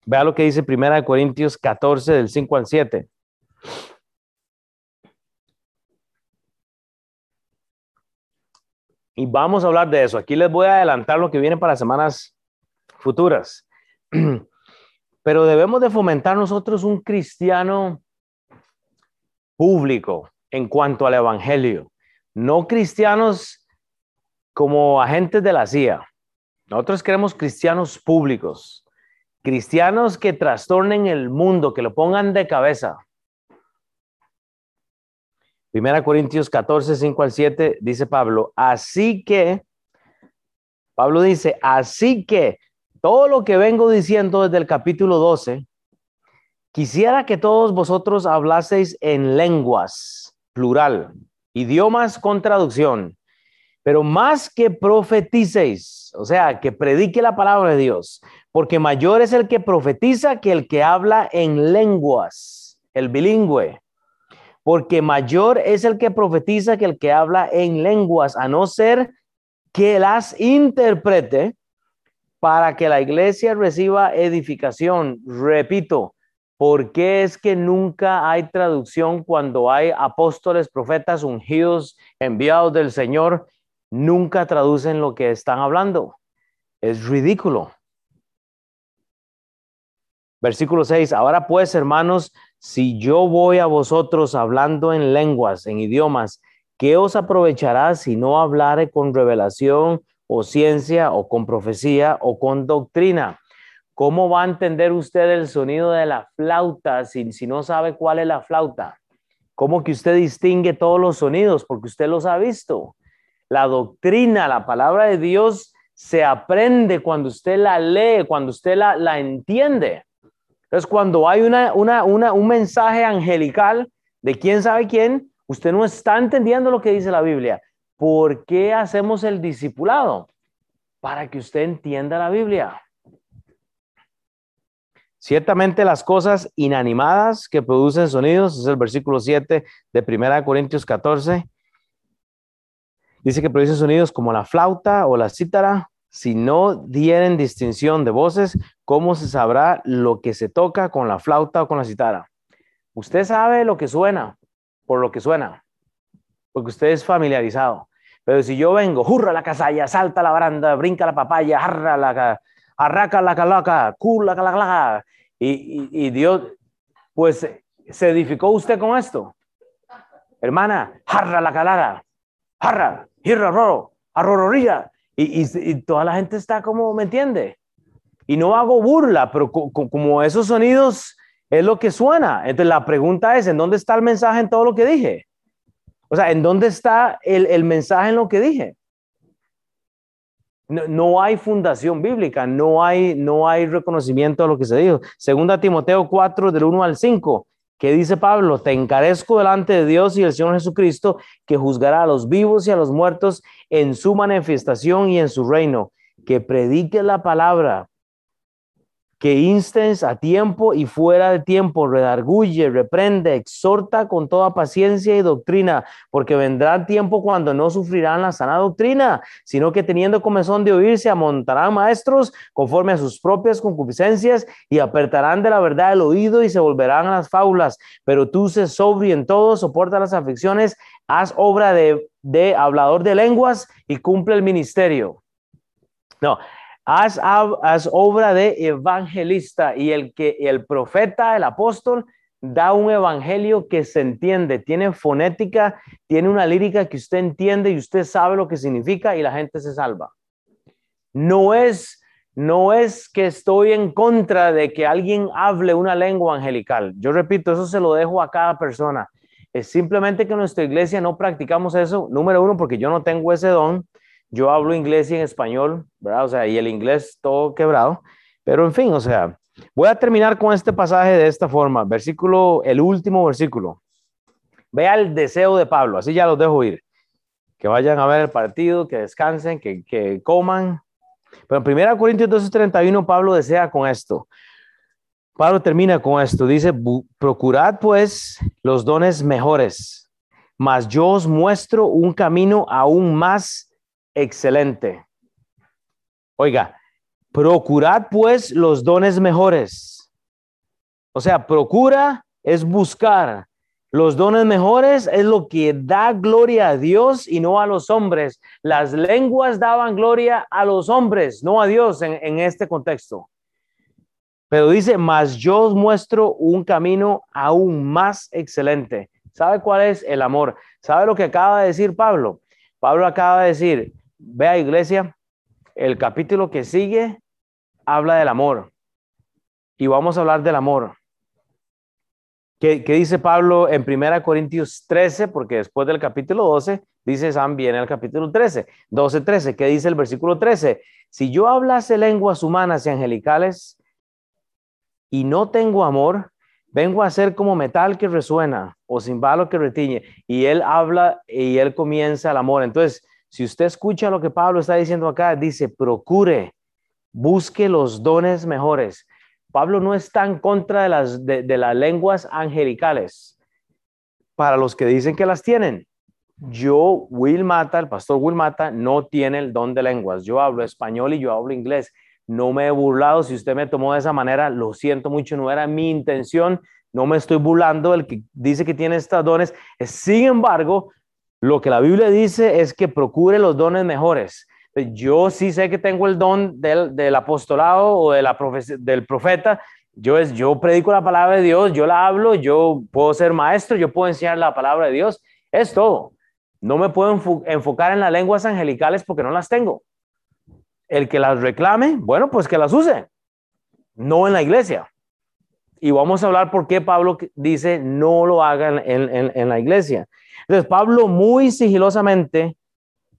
Vea lo que dice Primera de Corintios 14 del 5 al 7. Y vamos a hablar de eso. Aquí les voy a adelantar lo que viene para semanas futuras. Pero debemos de fomentar nosotros un cristiano público en cuanto al evangelio. No cristianos como agentes de la CIA. Nosotros queremos cristianos públicos, cristianos que trastornen el mundo, que lo pongan de cabeza. Primera Corintios 14, 5 al 7, dice Pablo, así que, Pablo dice, así que todo lo que vengo diciendo desde el capítulo 12, quisiera que todos vosotros hablaseis en lenguas, plural, idiomas con traducción pero más que profeticéis, o sea, que predique la palabra de Dios, porque mayor es el que profetiza que el que habla en lenguas, el bilingüe. Porque mayor es el que profetiza que el que habla en lenguas, a no ser que las interprete para que la iglesia reciba edificación. Repito, ¿por qué es que nunca hay traducción cuando hay apóstoles, profetas ungidos, enviados del Señor? nunca traducen lo que están hablando. Es ridículo. Versículo 6. Ahora pues, hermanos, si yo voy a vosotros hablando en lenguas, en idiomas, ¿qué os aprovechará si no hablare con revelación o ciencia o con profecía o con doctrina? ¿Cómo va a entender usted el sonido de la flauta si, si no sabe cuál es la flauta? ¿Cómo que usted distingue todos los sonidos? Porque usted los ha visto. La doctrina, la palabra de Dios se aprende cuando usted la lee, cuando usted la, entiende. Entonces, cuando hay una, un mensaje angelical de quién sabe quién, usted no está entendiendo lo que dice la Biblia. ¿Por qué hacemos el discipulado? Para que usted entienda la Biblia. Ciertamente las cosas inanimadas que producen sonidos, es el versículo 7 de 1 Corintios 14, Dice que producen sonidos como la flauta o la cítara. Si no dieren distinción de voces, ¿cómo se sabrá lo que se toca con la flauta o con la cítara? Usted sabe lo que suena por lo que suena, porque usted es familiarizado. Pero si yo vengo, hurra la casalla, salta la baranda, brinca la papaya, arra la, arraca la calaca, cula la calaca, y, y Dios, pues se edificó usted con esto. Hermana, jarra la calada, jarra, Roro, arrororía. Y, y, y toda la gente está como, ¿me entiende? Y no hago burla, pero como esos sonidos es lo que suena. Entonces la pregunta es, ¿en dónde está el mensaje en todo lo que dije? O sea, ¿en dónde está el, el mensaje en lo que dije? No, hay fundación bíblica, no hay, no hay reconocimiento de lo que se dijo. Segunda Timoteo 4, del 1 al 5. ¿Qué dice Pablo? Te encarezco delante de Dios y el Señor Jesucristo, que juzgará a los vivos y a los muertos en su manifestación y en su reino. Que predique la palabra, que instes a tiempo y fuera de tiempo, redarguye, reprende, exhorta con toda paciencia y doctrina, porque vendrá tiempo cuando no sufrirán la sana doctrina, sino que teniendo comezón de oírse, amontarán maestros conforme a sus propias concupiscencias y apertarán de la verdad el oído y se volverán a las fábulas. Pero tú se sobrio en todo, soporta las aflicciones, haz obra de, de hablador de lenguas y cumple el ministerio. No, Haz, obra de evangelista y el que el profeta, el apóstol, da un evangelio que se entiende, tiene fonética, tiene una lírica que usted entiende y usted sabe lo que significa y la gente se salva. No es, no es que estoy en contra de que alguien hable una lengua angelical. Yo repito, eso se lo dejo a cada persona. Es simplemente que en nuestra iglesia no practicamos eso. Número uno, porque yo no tengo ese don yo hablo inglés y en español, ¿verdad? O sea, y el inglés todo quebrado, pero en fin, o sea, voy a terminar con este pasaje de esta forma, versículo, el último versículo. Vea el deseo de Pablo, así ya los dejo ir. Que vayan a ver el partido, que descansen, que, que coman. Pero en 1 Corintios 12:31 Pablo desea con esto. Pablo termina con esto, dice, procurad pues los dones mejores, mas yo os muestro un camino aún más excelente. Oiga, procurad pues los dones mejores. O sea, procura es buscar. Los dones mejores es lo que da gloria a Dios y no a los hombres. Las lenguas daban gloria a los hombres, no a Dios en, este contexto. Pero dice, mas yo os muestro un camino aún más excelente. ¿Sabe cuál es el amor? ¿Sabe lo que acaba de decir Pablo? Pablo acaba de decir, Vea, iglesia, el capítulo que sigue habla del amor. Y vamos a hablar del amor. ¿Qué, dice Pablo en 1 Corintios 13? Porque después del capítulo 12, dice San viene el capítulo 13, 12, 13. ¿Qué dice el versículo 13? Si yo hablase lenguas humanas y angelicales y no tengo amor, vengo a ser como metal que resuena o cimbalo que retiñe. Y él habla y él comienza el amor. Entonces, si usted escucha lo que Pablo está diciendo acá, dice, procure, busque los dones mejores. Pablo no está en contra de las, de, las lenguas angelicales. Para los que dicen que las tienen, yo, Will Mata, el pastor Will Mata, no tiene el don de lenguas. Yo hablo español y yo hablo inglés. No me he burlado. Si usted me tomó de esa manera, lo siento mucho. No era mi intención. No me estoy burlando. El que dice que tiene estos dones. Sin embargo, lo que la Biblia dice es que procure los dones mejores. Yo sí sé que tengo el don del, apostolado o de del profeta. Yo, es, yo predico la palabra de Dios, yo la hablo, yo puedo ser maestro, yo puedo enseñar la palabra de Dios. Es todo. No me puedo enfocar en las lenguas angelicales porque no las tengo. El que las reclame, bueno, pues que las use. No en la iglesia. Y vamos a hablar por qué Pablo dice no lo hagan en la iglesia. Entonces, Pablo muy sigilosamente,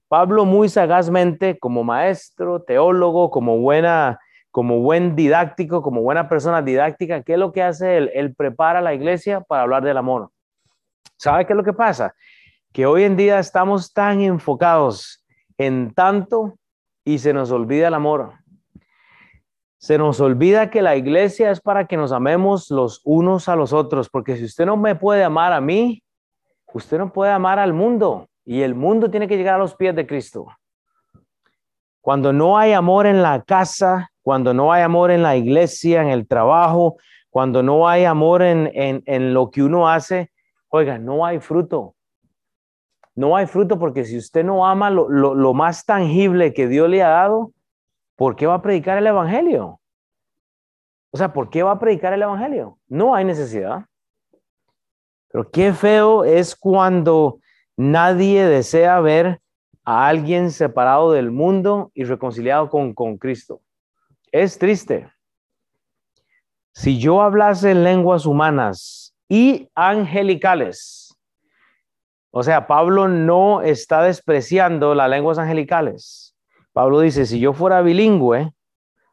Pablo muy sagazmente, como maestro, teólogo, como buena, como buen didáctico, como buena persona didáctica, ¿qué es lo que hace él? Él prepara la iglesia para hablar del amor. ¿Sabe qué es lo que pasa? Que hoy en día estamos tan enfocados en tanto y se nos olvida el amor. Se nos olvida que la iglesia es para que nos amemos los unos a los otros, porque si usted no me puede amar a mí, Usted no puede amar al mundo y el mundo tiene que llegar a los pies de Cristo. Cuando no hay amor en la casa, cuando no hay amor en la iglesia, en el trabajo, cuando no hay amor en, en, lo que uno hace, oiga, no hay fruto. No hay fruto porque si usted no ama lo, lo más tangible que Dios le ha dado, ¿por qué va a predicar el Evangelio? O sea, ¿por qué va a predicar el Evangelio? No hay necesidad. Pero qué feo es cuando nadie desea ver a alguien separado del mundo y reconciliado con, con Cristo. Es triste. Si yo hablase en lenguas humanas y angelicales, o sea, Pablo no está despreciando las lenguas angelicales. Pablo dice, si yo fuera bilingüe,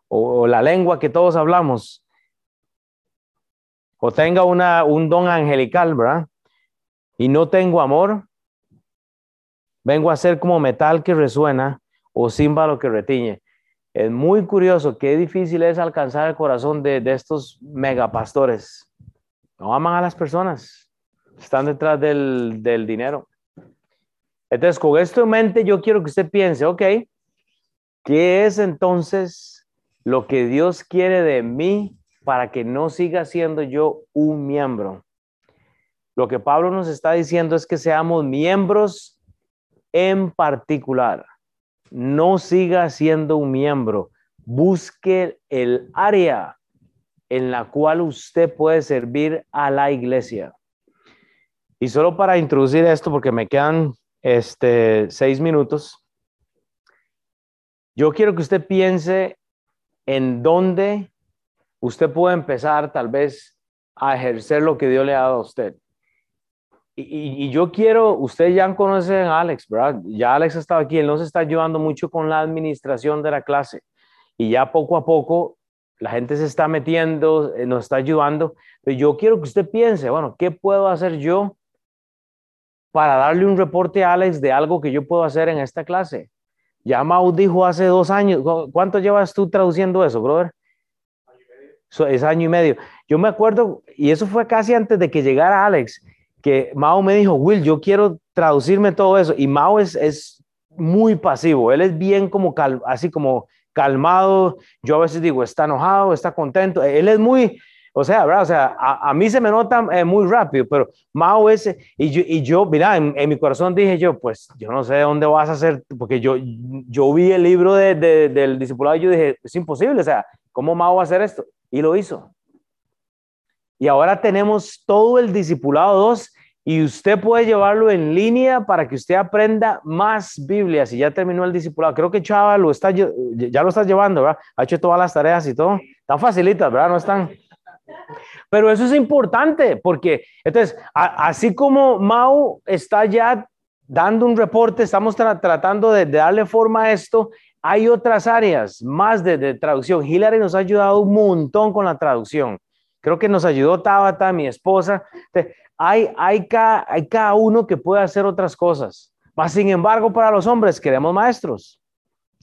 o, la lengua que todos hablamos, o tenga un don angelical, ¿verdad? Y no tengo amor, vengo a ser como metal que resuena o címbalo que retiñe. Es muy curioso, qué difícil es alcanzar el corazón de, de estos megapastores. No aman a las personas, están detrás del, del dinero. Entonces, con esto en mente, yo quiero que usted piense, ok, ¿qué es entonces lo que Dios quiere de mí para que no siga siendo yo un miembro? Lo que Pablo nos está diciendo es que seamos miembros en particular. No siga siendo un miembro. Busque el área en la cual usted puede servir a la iglesia. Y solo para introducir esto, porque me quedan este, seis minutos, yo quiero que usted piense en dónde usted puede empezar tal vez a ejercer lo que Dios le ha dado a usted. Y, yo quiero, usted ya conoce a Alex, ¿verdad? Ya Alex ha estado aquí, él nos está ayudando mucho con la administración de la clase. Y ya poco a poco la gente se está metiendo, eh, nos está ayudando. Pero yo quiero que usted piense, bueno, ¿qué puedo hacer yo para darle un reporte a Alex de algo que yo puedo hacer en esta clase? Ya Mau dijo hace dos años, ¿cuánto llevas tú traduciendo eso, brother? es año y medio. Yo me acuerdo, y eso fue casi antes de que llegara Alex, que Mao me dijo, Will, yo quiero traducirme todo eso. Y Mao es, es muy pasivo, él es bien como, así como calmado. Yo a veces digo, está enojado, está contento. Él es muy, o sea, ¿verdad? O sea, a, mí se me nota eh, muy rápido, pero Mao es, y yo, y yo mira, en, mi corazón dije yo, pues yo no sé dónde vas a hacer, porque yo, yo vi el libro de, del discipulado y yo dije, es imposible, o sea, ¿cómo Mao va a hacer esto? Y lo hizo. Y ahora tenemos todo el discipulado 2 y usted puede llevarlo en línea para que usted aprenda más Biblia. Si ya terminó el discipulado, creo que Chava lo está, ya lo está llevando, ¿verdad? Ha hecho todas las tareas y todo. Están facilitas, ¿verdad? No están. Pero eso es importante porque, entonces, así como Mau está ya dando un reporte, estamos tratando de, darle forma a esto, hay otras áreas más de, de traducción. Hillary nos ha ayudado un montón con la traducción. Creo que nos ayudó Tabata, mi esposa. Hay, hay, cada, hay cada uno que puede hacer otras cosas. Mas, sin embargo, para los hombres queremos maestros.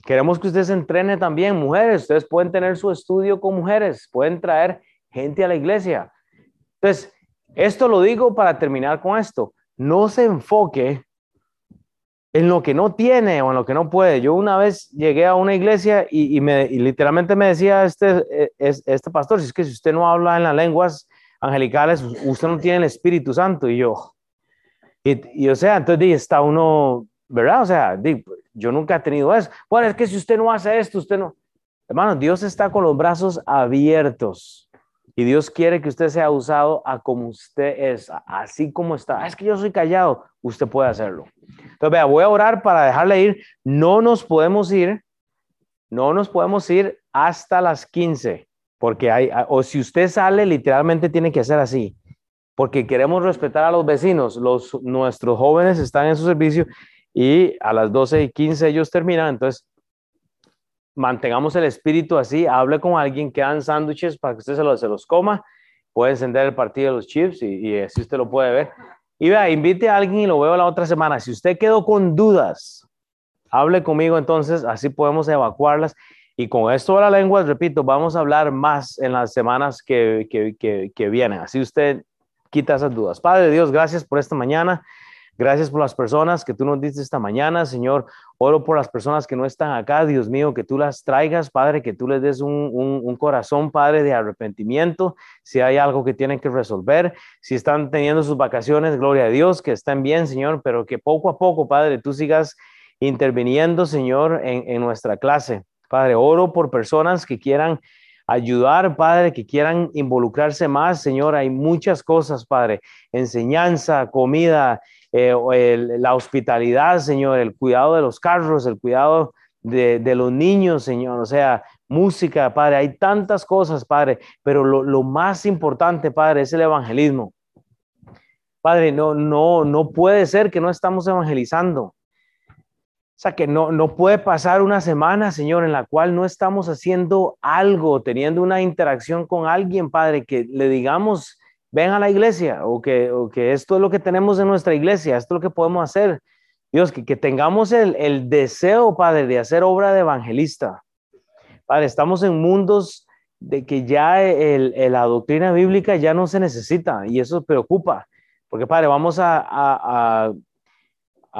Queremos que ustedes entrenen también, mujeres. Ustedes pueden tener su estudio con mujeres, pueden traer gente a la iglesia. Entonces, esto lo digo para terminar con esto. No se enfoque en lo que no tiene o en lo que no puede. Yo una vez llegué a una iglesia y, me, literalmente me decía este, e, este pastor, si es que si usted no habla en las lenguas angelicales, usted no tiene el Espíritu Santo. Y yo, y, o sea, entonces está uno, ¿verdad? O sea, yo nunca he tenido eso. Bueno, es que si usted no hace esto, usted no. Hermano, Dios está con los brazos abiertos y Dios quiere que usted sea usado a como usted es, así como está. Ah, es que yo soy callado, usted puede hacerlo. Entonces, vea, voy a orar para dejarle ir. No nos podemos ir, no nos podemos ir hasta las 15, porque hay, o si usted sale, literalmente tiene que hacer así, porque queremos respetar a los vecinos. Los, nuestros jóvenes están en su servicio y a las 12 y 15 ellos terminan, entonces mantengamos el espíritu así, hable con alguien, quedan sándwiches para que usted se los, se los coma, puede encender el partido de los chips y, así usted lo puede ver. Y vea, invite a alguien y lo veo la otra semana. Si usted quedó con dudas, hable conmigo entonces, así podemos evacuarlas. Y con esto de la lengua, repito, vamos a hablar más en las semanas que, que, que vienen. Así usted quita esas dudas. Padre Dios, gracias por esta mañana. Gracias por las personas que tú nos diste esta mañana, Señor. Oro por las personas que no están acá, Dios mío, que tú las traigas, Padre, que tú les des un, corazón, Padre, de arrepentimiento. Si hay algo que tienen que resolver, si están teniendo sus vacaciones, gloria a Dios, que estén bien, Señor, pero que poco a poco, Padre, tú sigas interviniendo, Señor, en, en nuestra clase. Padre, oro por personas que quieran ayudar, Padre, que quieran involucrarse más, Señor. Hay muchas cosas, Padre, enseñanza, comida, eh, la hospitalidad, Señor, el cuidado de los carros, el cuidado de, los niños, Señor, o sea, música, Padre, hay tantas cosas, Padre, pero lo, más importante, Padre, es el evangelismo. Padre, no, no, no puede ser que no estamos evangelizando. O sea, que no, no puede pasar una semana, Señor, en la cual no estamos haciendo algo, teniendo una interacción con alguien, Padre, que le digamos ven a la iglesia o que, o que esto es lo que tenemos en nuestra iglesia, esto es lo que podemos hacer. Dios, que, que tengamos el, el, deseo, Padre, de hacer obra de evangelista. Padre, estamos en mundos de que ya el, la doctrina bíblica ya no se necesita y eso preocupa, porque Padre, vamos a,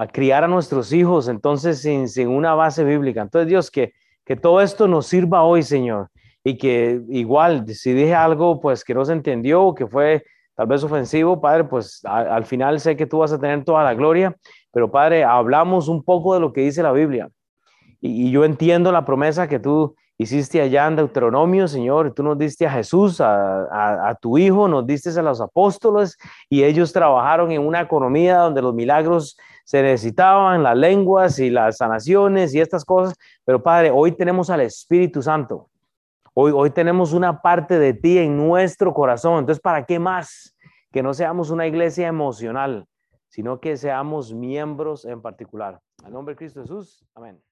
criar a nuestros hijos entonces sin, sin, una base bíblica. Entonces, Dios, que, que todo esto nos sirva hoy, Señor, y que igual, si dije algo, pues que no se entendió, que fue tal vez ofensivo, Padre, pues al final sé que tú vas a tener toda la gloria, pero Padre, hablamos un poco de lo que dice la Biblia. Y, yo entiendo la promesa que tú hiciste allá en Deuteronomio, Señor, tú nos diste a Jesús, a, a, tu Hijo, nos diste a los apóstoles y ellos trabajaron en una economía donde los milagros se necesitaban, las lenguas y las sanaciones y estas cosas, pero Padre, hoy tenemos al Espíritu Santo. Hoy, hoy tenemos una parte de ti en nuestro corazón. Entonces, ¿para qué más? Que no seamos una iglesia emocional, sino que seamos miembros en particular. Al nombre de Cristo Jesús. Amén.